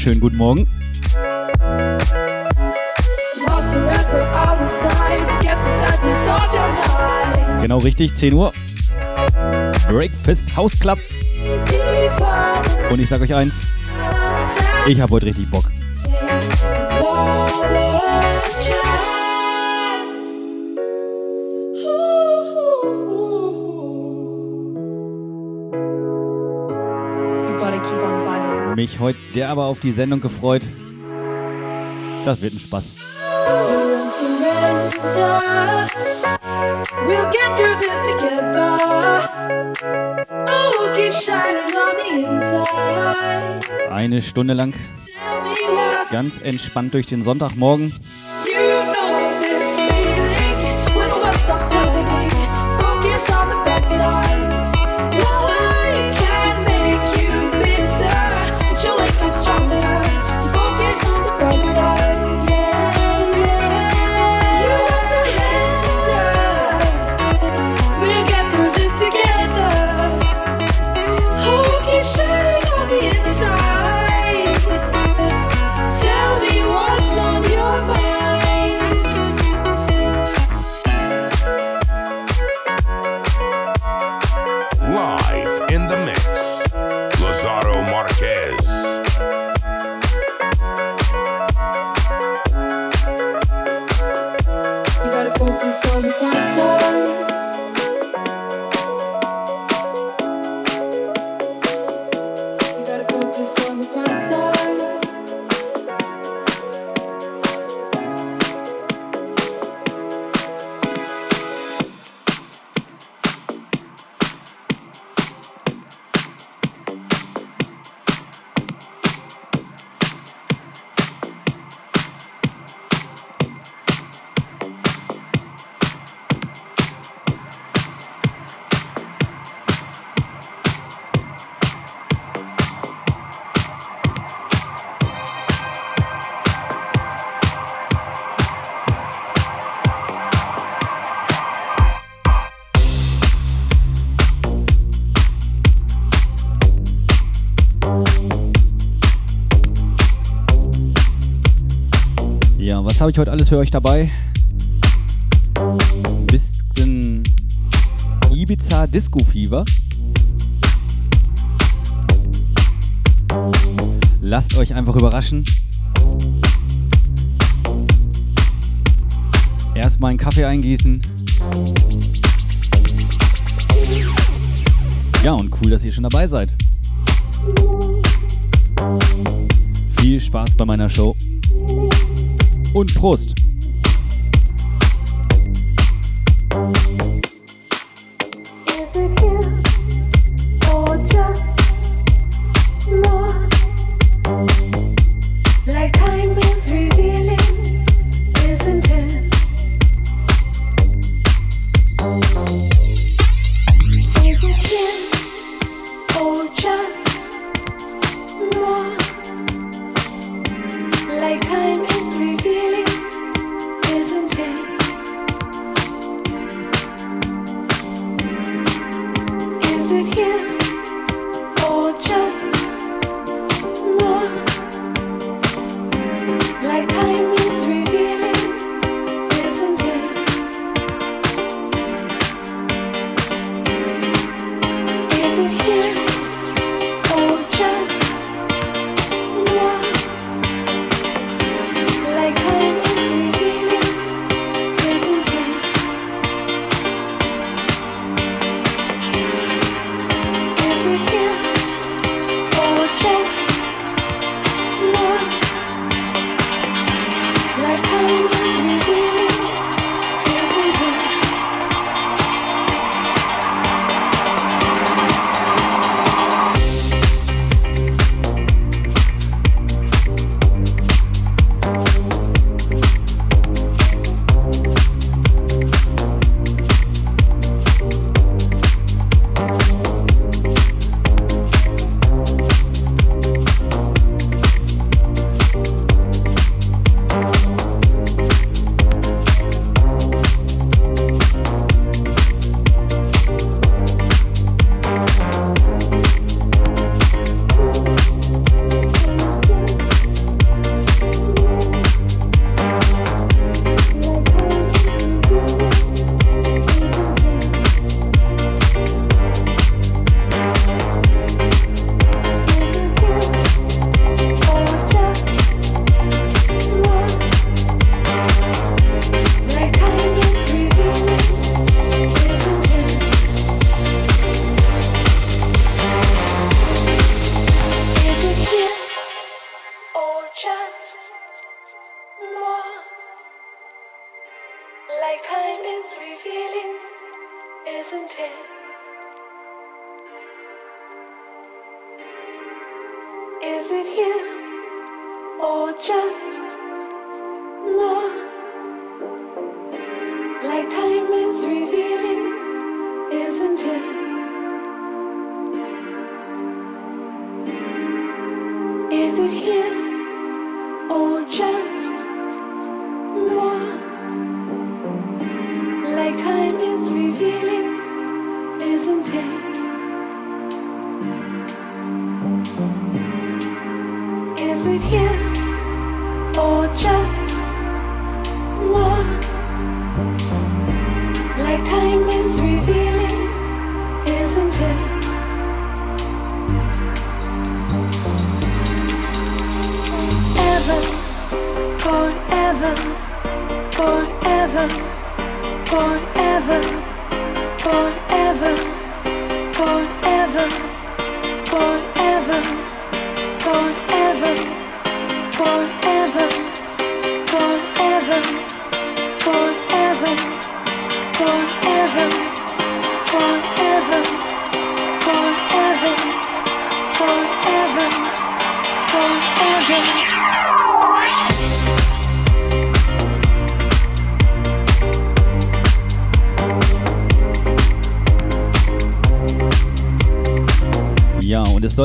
schönen guten Morgen. Genau richtig, 10 Uhr. Breakfast House Club. Und ich sag euch eins, ich hab heute richtig Bock. gotta keep on fighting mich heute der aber auf die Sendung gefreut. Das wird ein Spaß. We'll get through this together. Oh, keep shining on the inside. Eine Stunde lang. Ganz entspannt durch den Sonntagmorgen. was habe ich heute alles für euch dabei? Ein bisschen Ibiza Disco Fever. Lasst euch einfach überraschen. Erstmal einen Kaffee eingießen. Ja, und cool, dass ihr schon dabei seid. Viel Spaß bei meiner Show und Prost!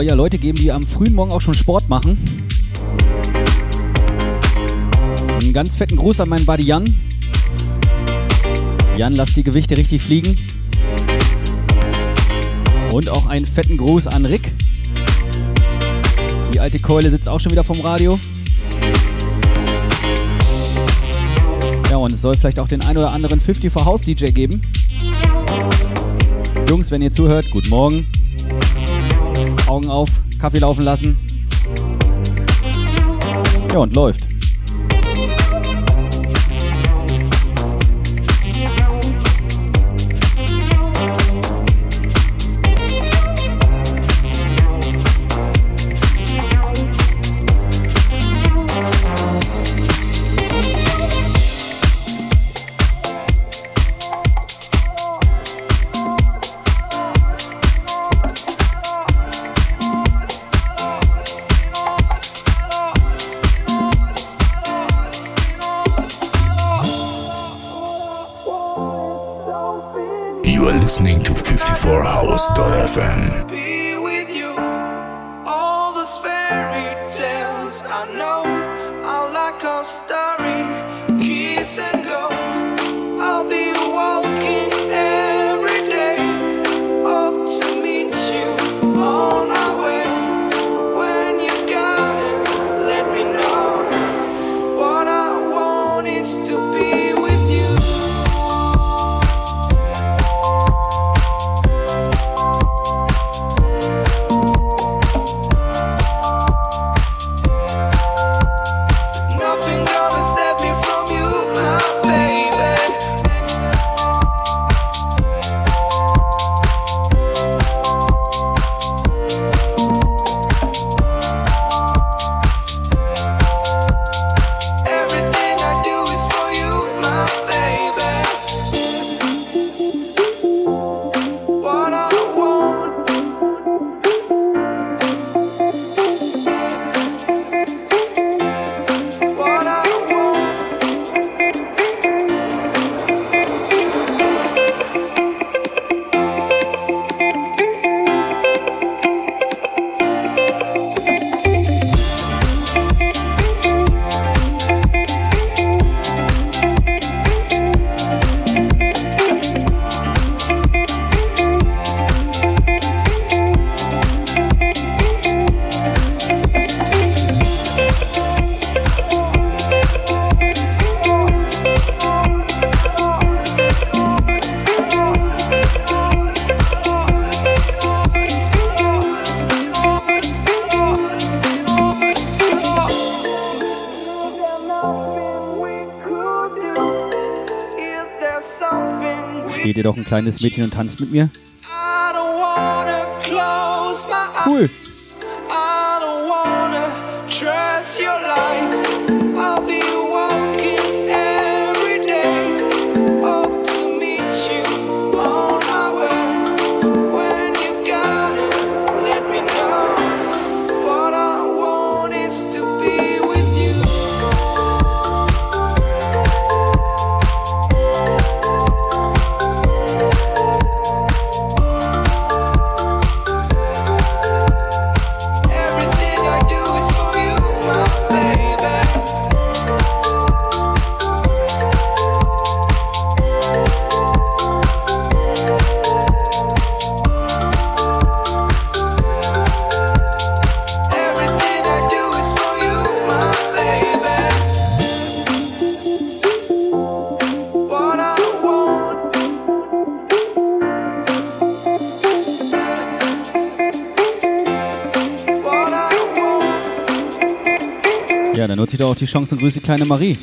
Ja, Leute geben, die am frühen Morgen auch schon Sport machen. Einen ganz fetten Gruß an meinen Buddy Jan. Jan, lass die Gewichte richtig fliegen. Und auch einen fetten Gruß an Rick. Die alte Keule sitzt auch schon wieder vom Radio. Ja, und es soll vielleicht auch den ein oder anderen 50 for House DJ geben. Jungs, wenn ihr zuhört, guten Morgen. Augen auf, Kaffee laufen lassen. Ja, und läuft. Listening to 54house.fm. Steht ihr doch ein kleines Mädchen und tanzt mit mir? Cool. Doch auch die Chance und grüße kleine Marie.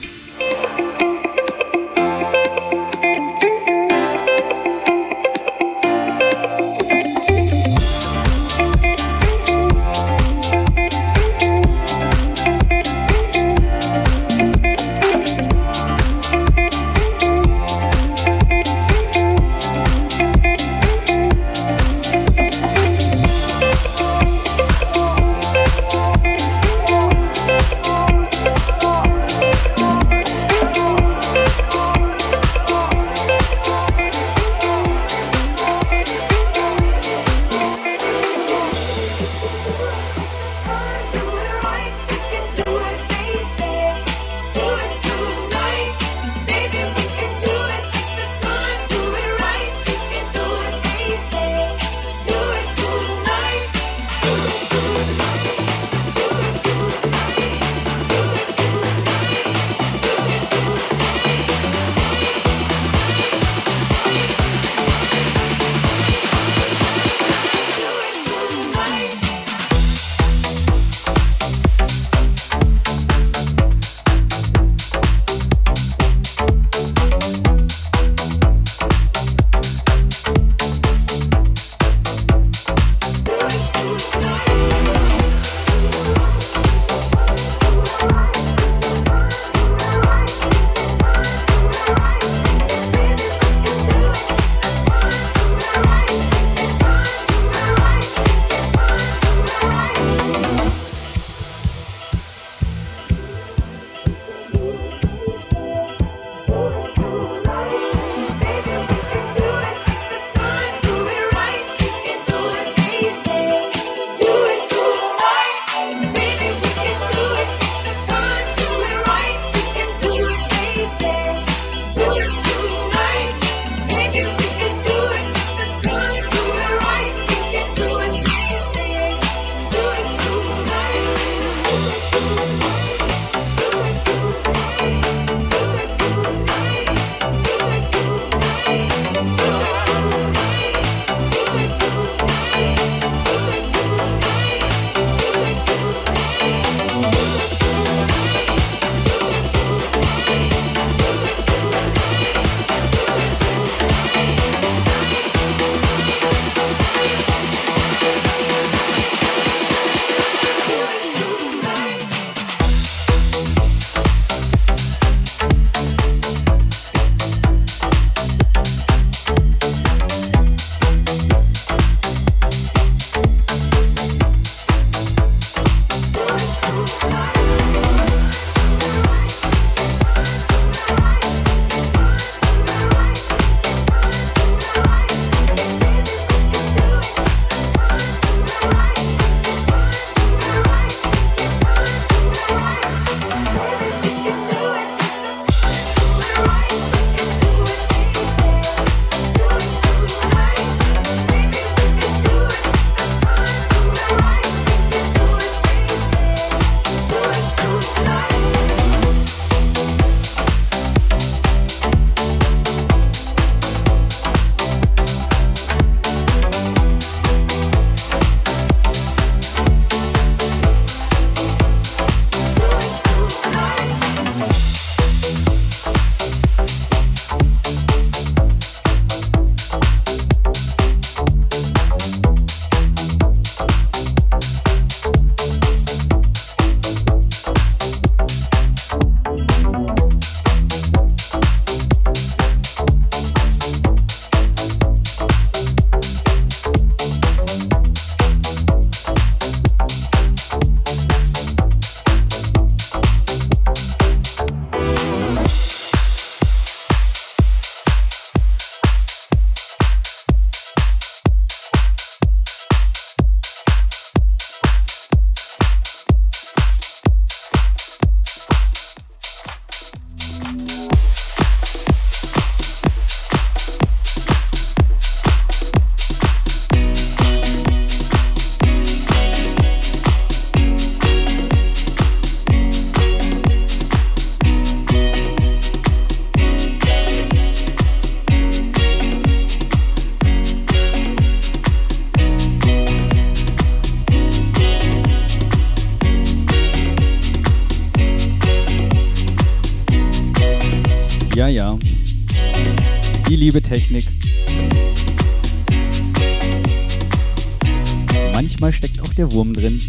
der Wurm drin.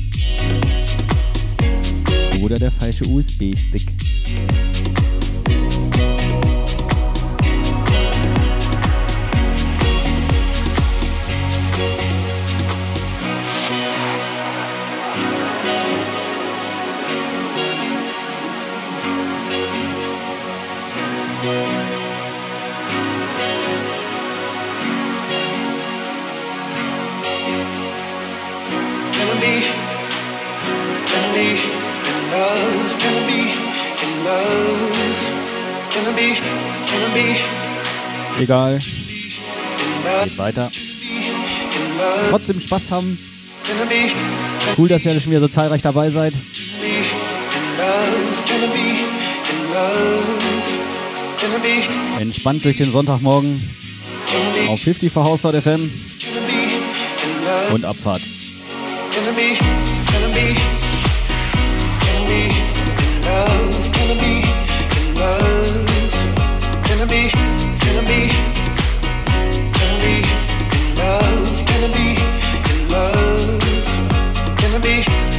Oder der falsche USB-Stick. trotzdem Spaß haben. Cool, dass ihr schon wieder so zahlreich dabei seid. Entspannt durch den Sonntagmorgen auf 50 for Hausfahrt FM und Abfahrt. Gonna be, gonna be, gonna be in love, gonna be Be.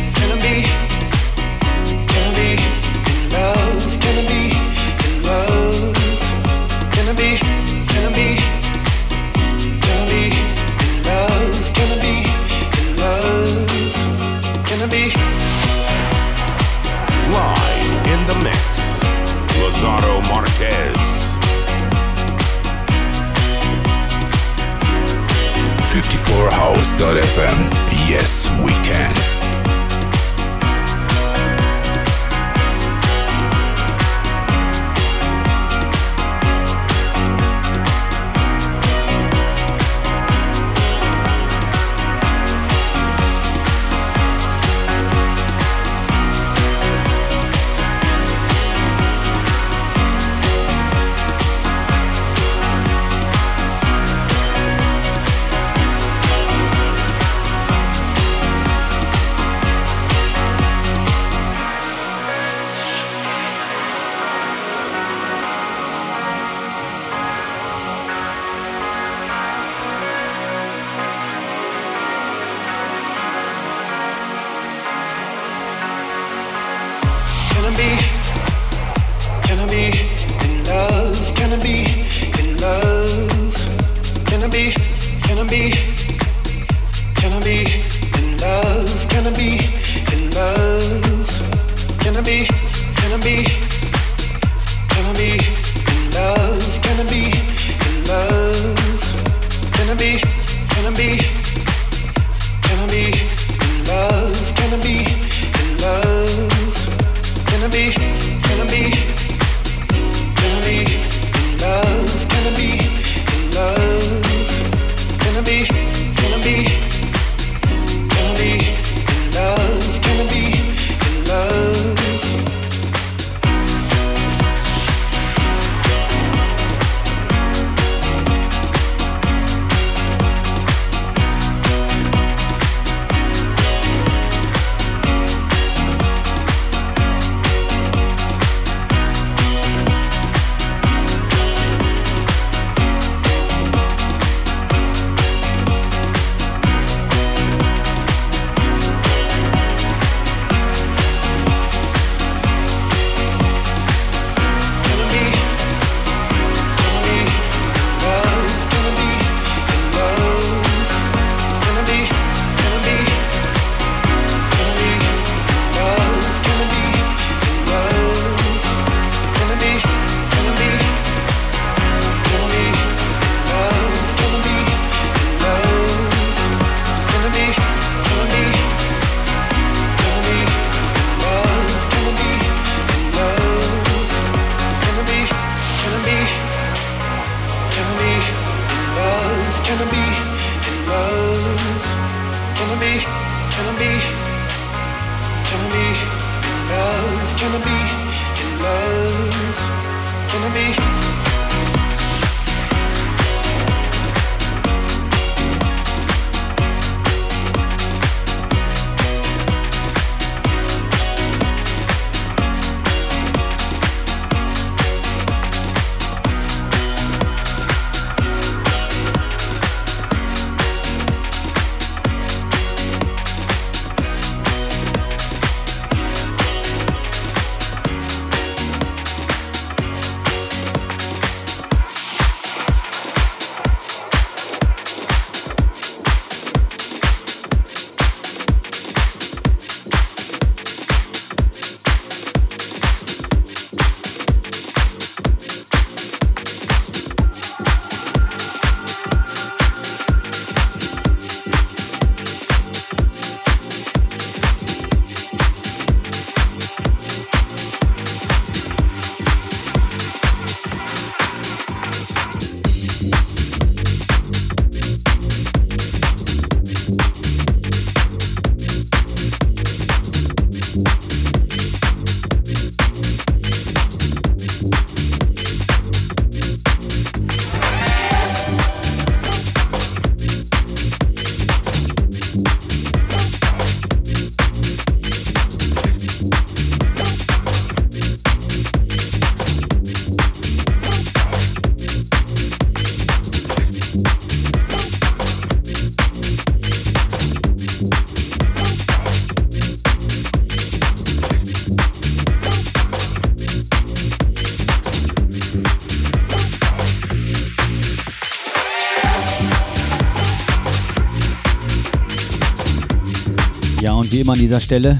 Immer an dieser Stelle.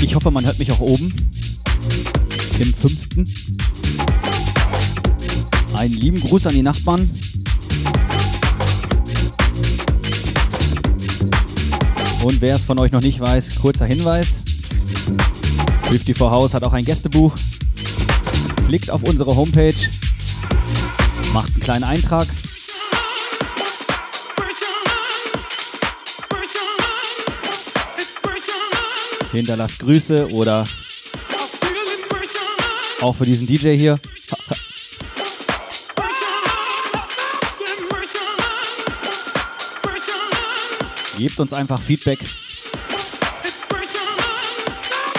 Ich hoffe, man hört mich auch oben. Im fünften. Einen lieben Gruß an die Nachbarn. Und wer es von euch noch nicht weiß, kurzer Hinweis. 54 House hat auch ein Gästebuch. Klickt auf unsere Homepage, macht einen kleinen Eintrag. Hinterlasst Grüße oder auch für diesen DJ hier. Gebt uns einfach Feedback,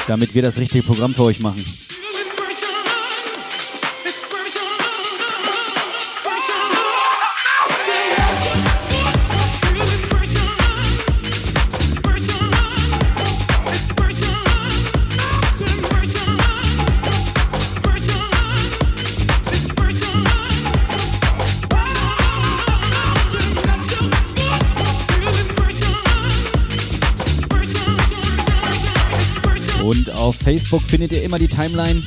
damit wir das richtige Programm für euch machen. Facebook findet ihr immer die Timeline.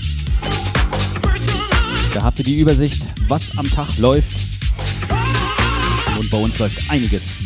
Da habt ihr die Übersicht, was am Tag läuft. Und bei uns läuft einiges.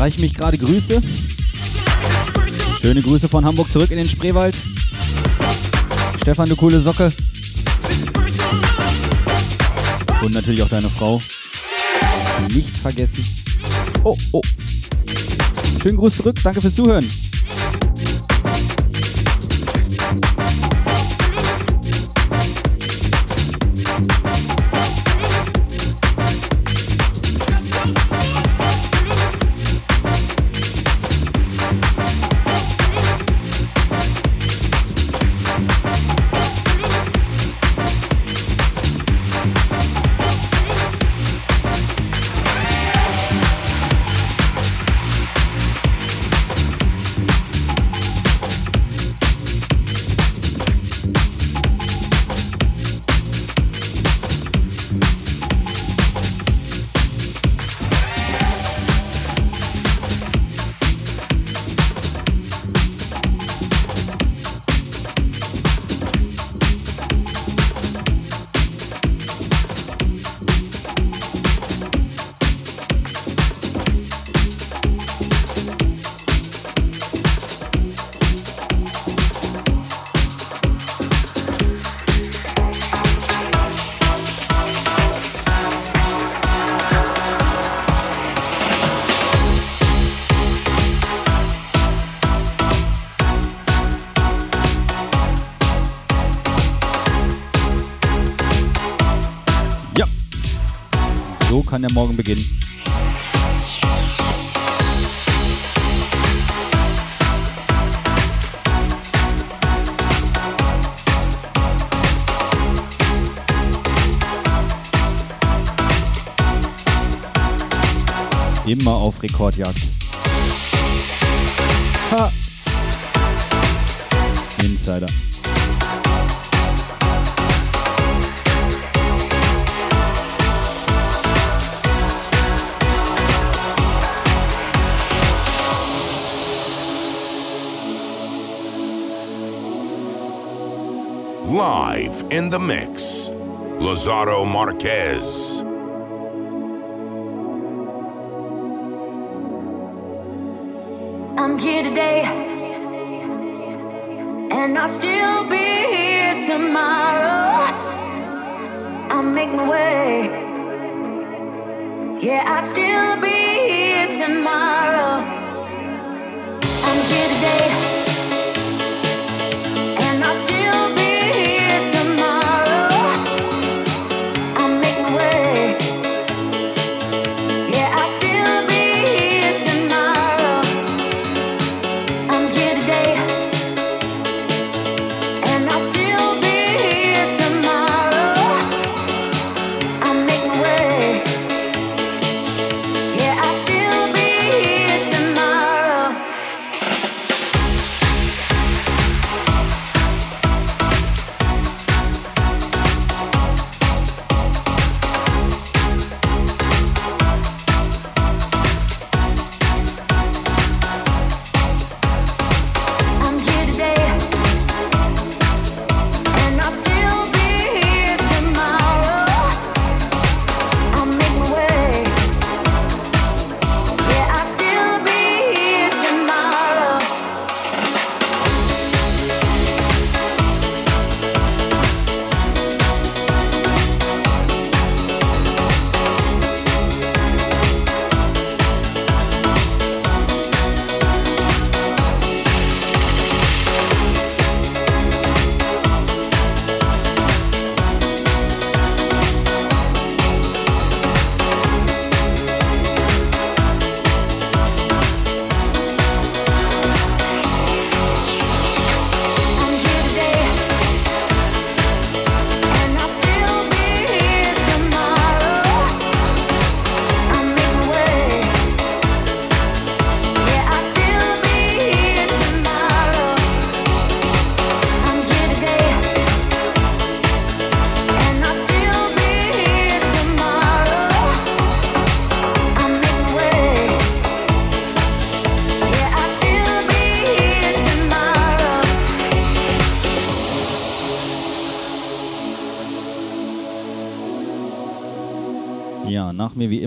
Reichen mich gerade Grüße. Schöne Grüße von Hamburg zurück in den Spreewald. Stefan, du coole Socke. Und natürlich auch deine Frau. Nicht vergessen. Oh, oh. Schönen Gruß zurück. Danke fürs Zuhören. kann der Morgen beginnen. Immer auf Rekordjagd. Ha. Insider. Live in the mix, Lazaro Marquez. I'm here today, and I'll still be here tomorrow. I'll make my way. Yeah, I'll still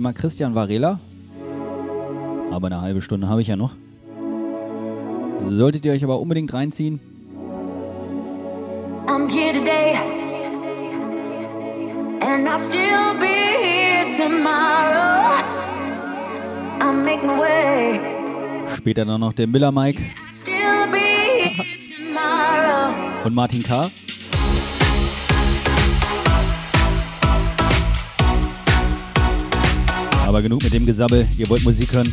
immer Christian Varela. Aber eine halbe Stunde habe ich ja noch. Solltet ihr euch aber unbedingt reinziehen. I'm here today, and I'll still be here tomorrow. I'll make my way, Später dann noch der Miller Mike und Martin K. Aber genug mit dem Gesabbel. Ihr wollt Musik hören.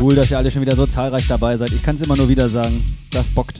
Cool, dass ihr alle schon wieder so zahlreich dabei seid. Ich kann es immer nur wieder sagen. Das bockt.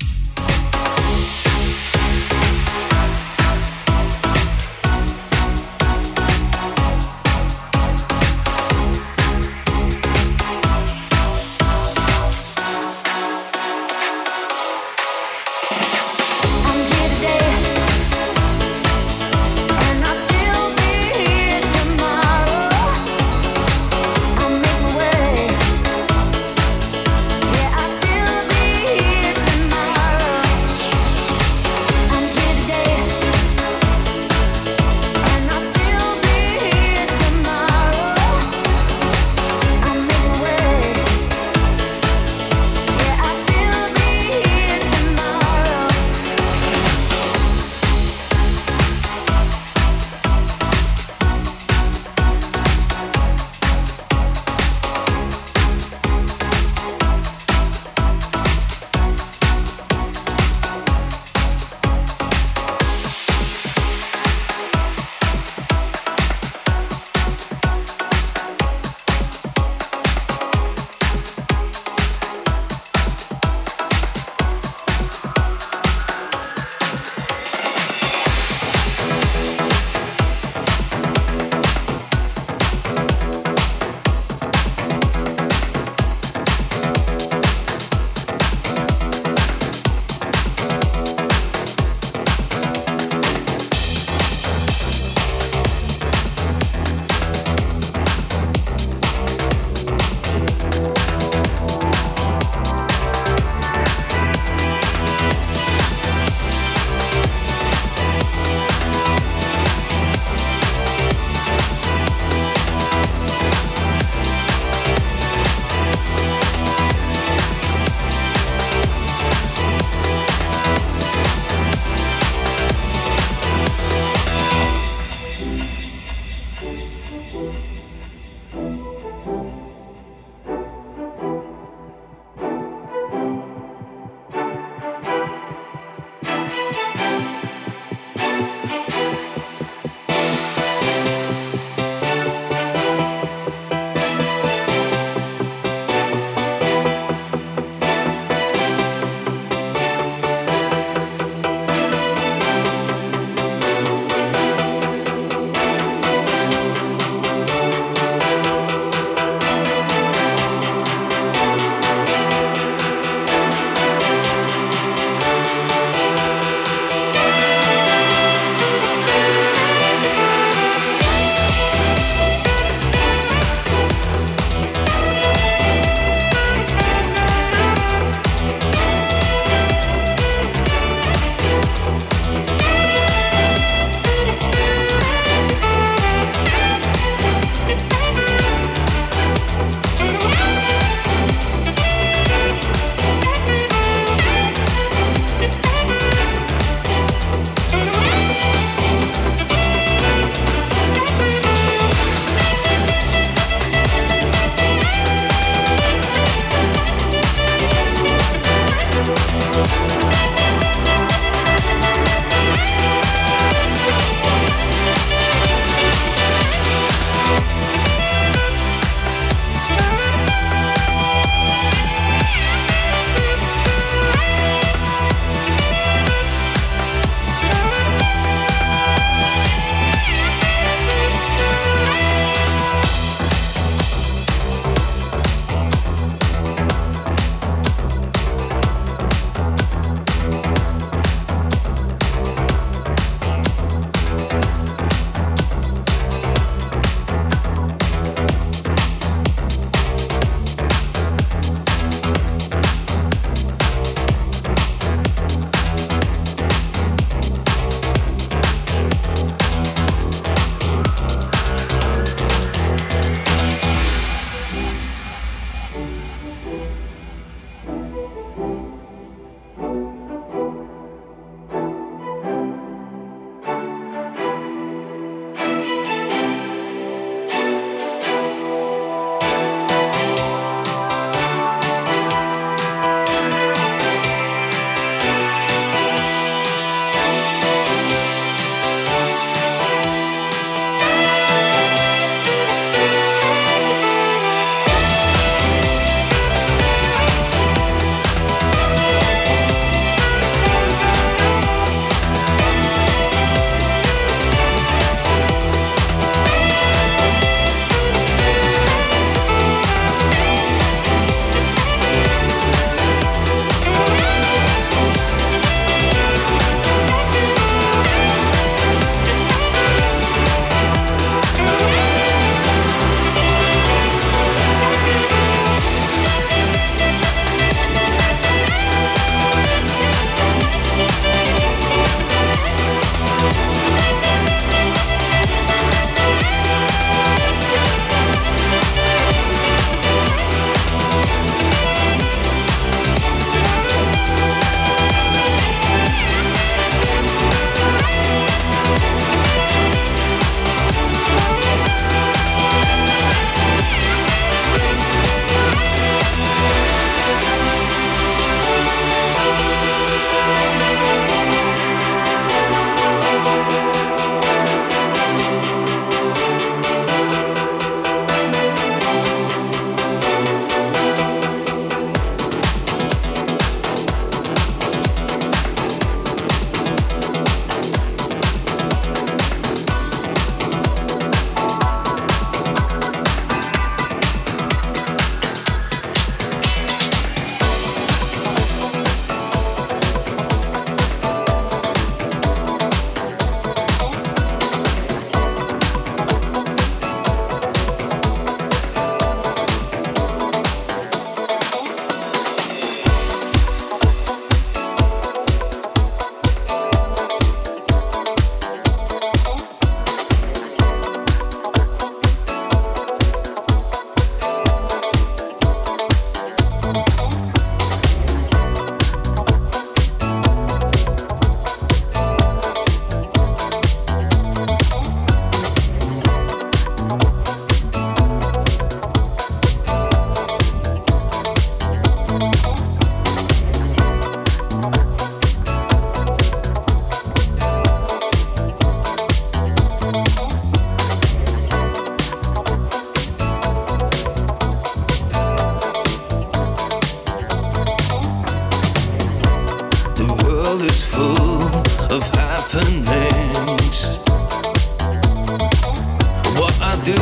do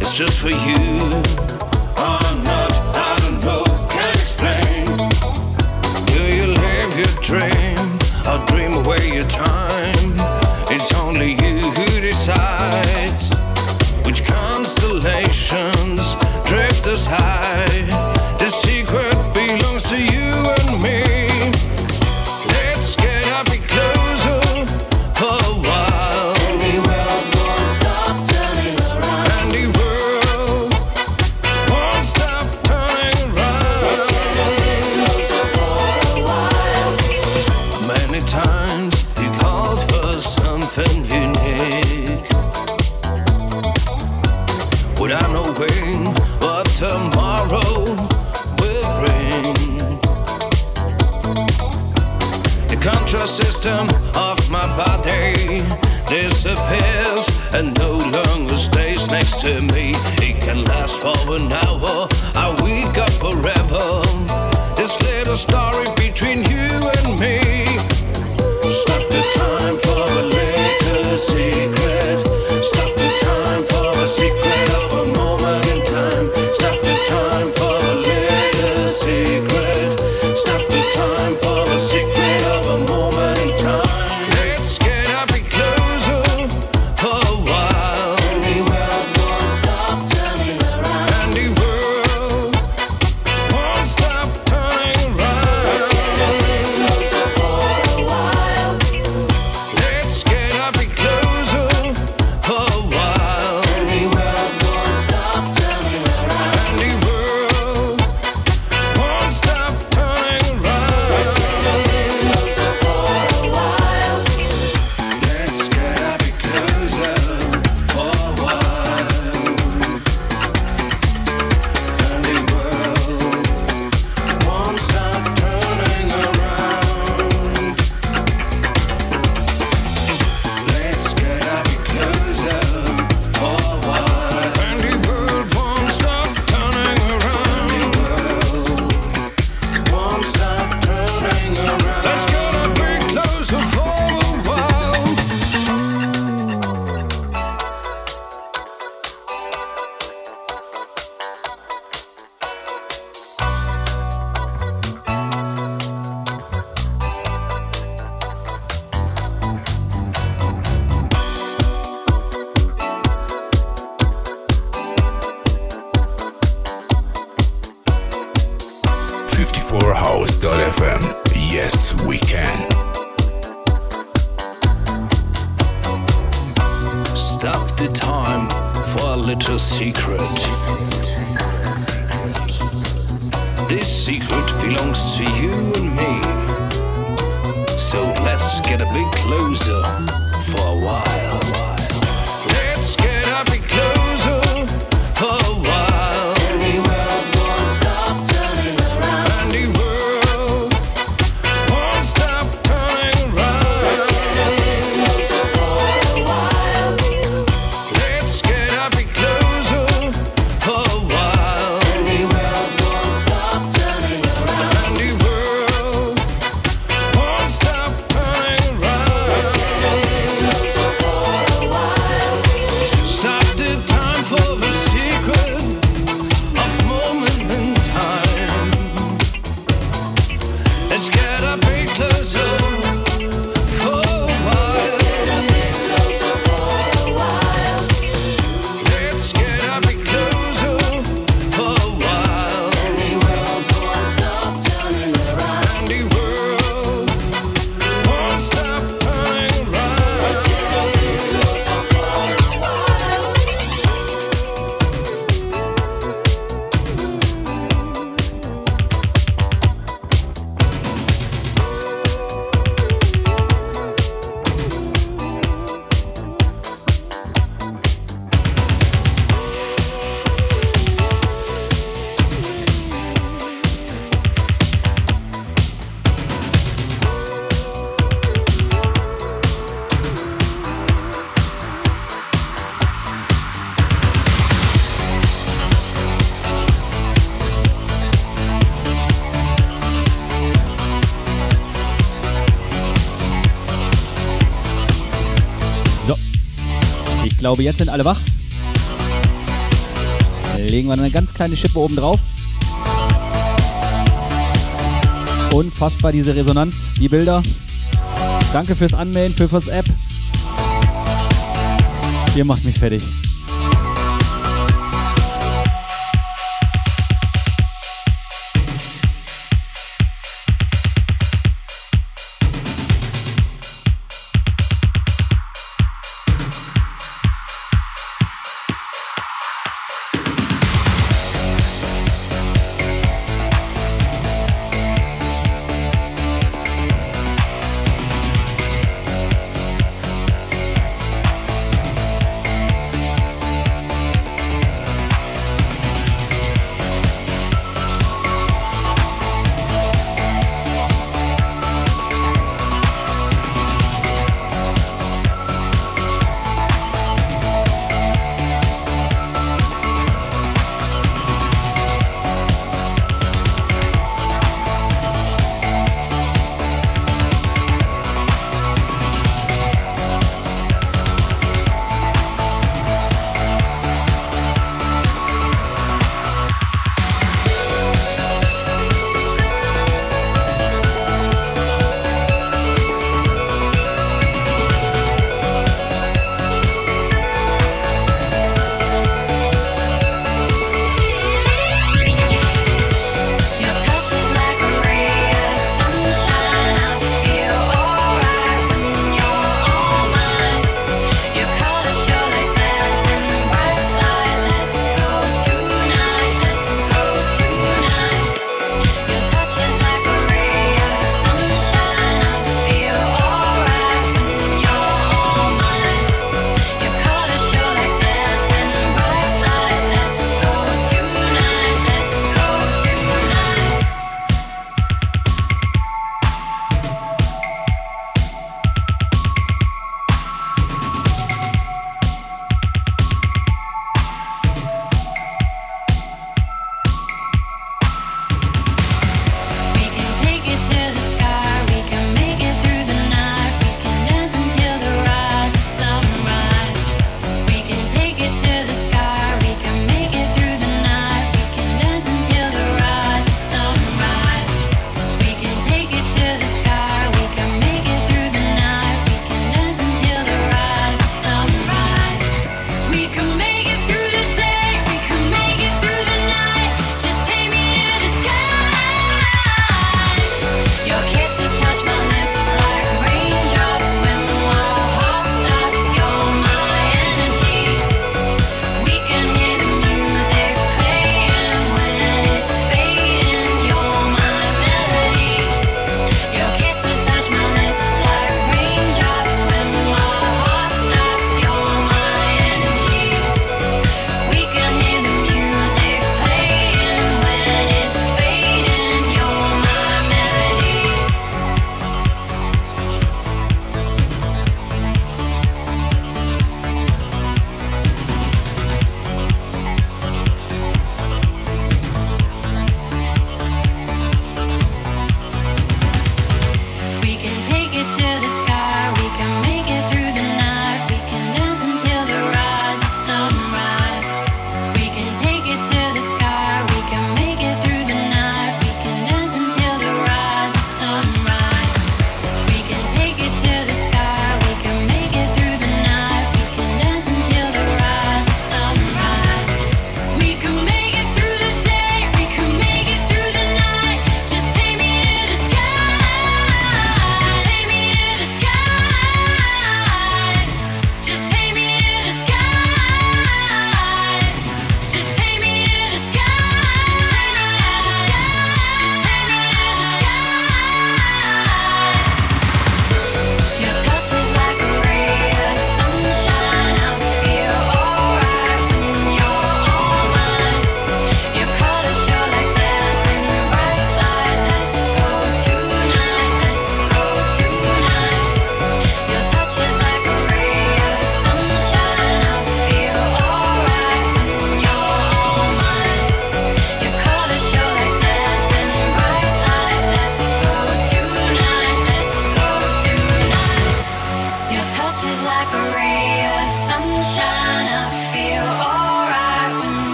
is just for you. I'm not, I don't know, can't explain. Do you live your dream I'll dream away your time? glaube, jetzt sind alle wach. Legen wir eine ganz kleine Schippe oben drauf. Unfassbar diese Resonanz, die Bilder. Danke fürs Anmelden, für fürs App. Ihr macht mich fertig.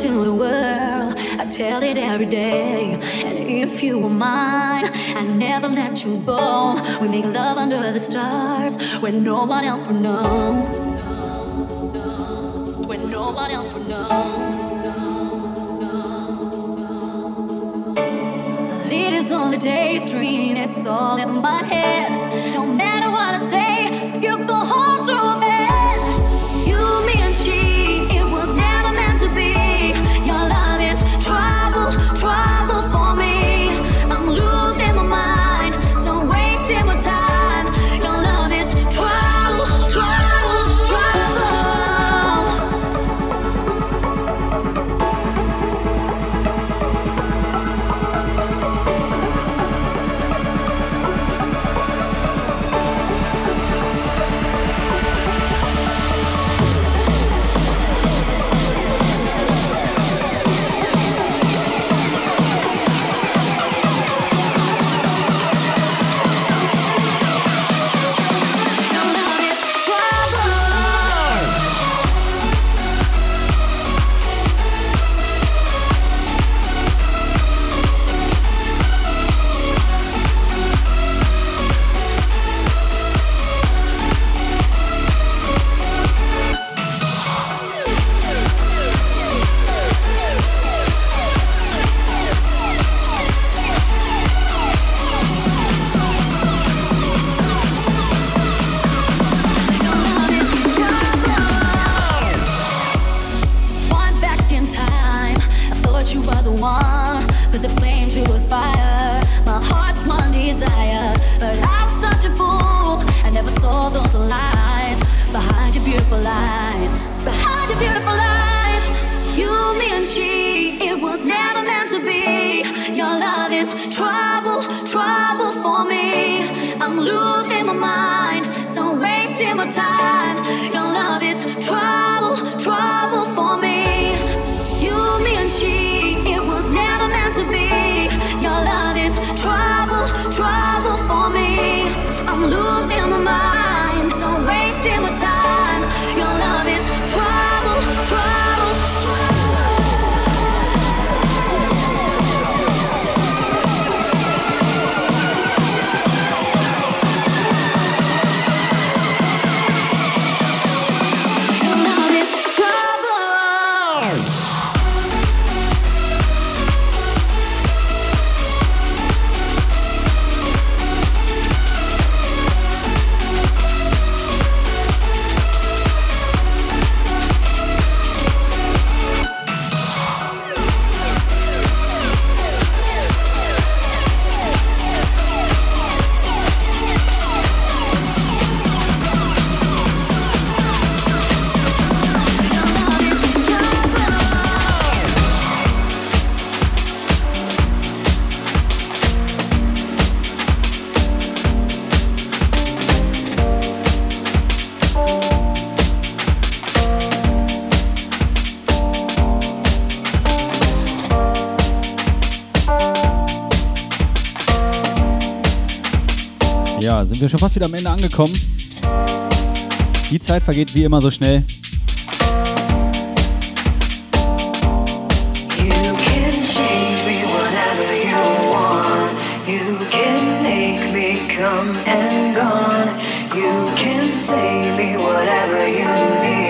to the world. I tell it every day. And if you were mine, I'd never let you go. We make love under the stars when no one else would know. When no one else would know. But it is only a daydream, it's all in my head. No matter sind wir schon fast wieder am Ende angekommen. Die Zeit vergeht wie immer so schnell. You can say me whatever you need,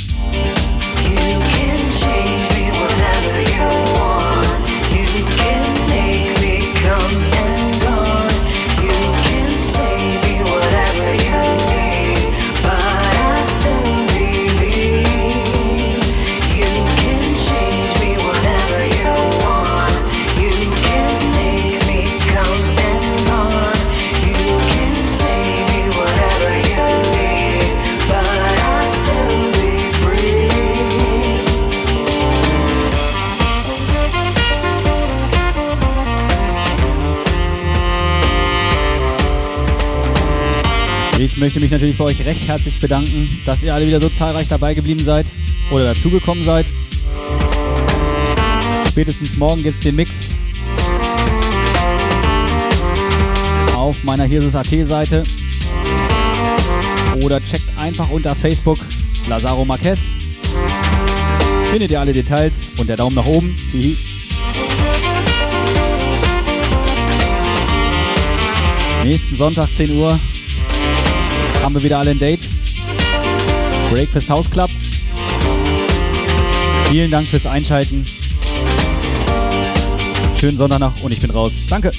Ich möchte mich natürlich bei euch recht herzlich bedanken, dass ihr alle wieder so zahlreich dabei geblieben seid oder dazugekommen seid. Spätestens morgen gibt es den Mix auf meiner Hirsus.at-Seite oder checkt einfach unter Facebook Lazaro Marquez. Findet ihr alle Details und der Daumen nach oben. Hihi. Nächsten Sonntag 10 Uhr haben wir wieder alle ein Date. Breakfast House Club. Vielen Dank fürs Einschalten. Schönen Sonntag noch und ich bin raus. Danke.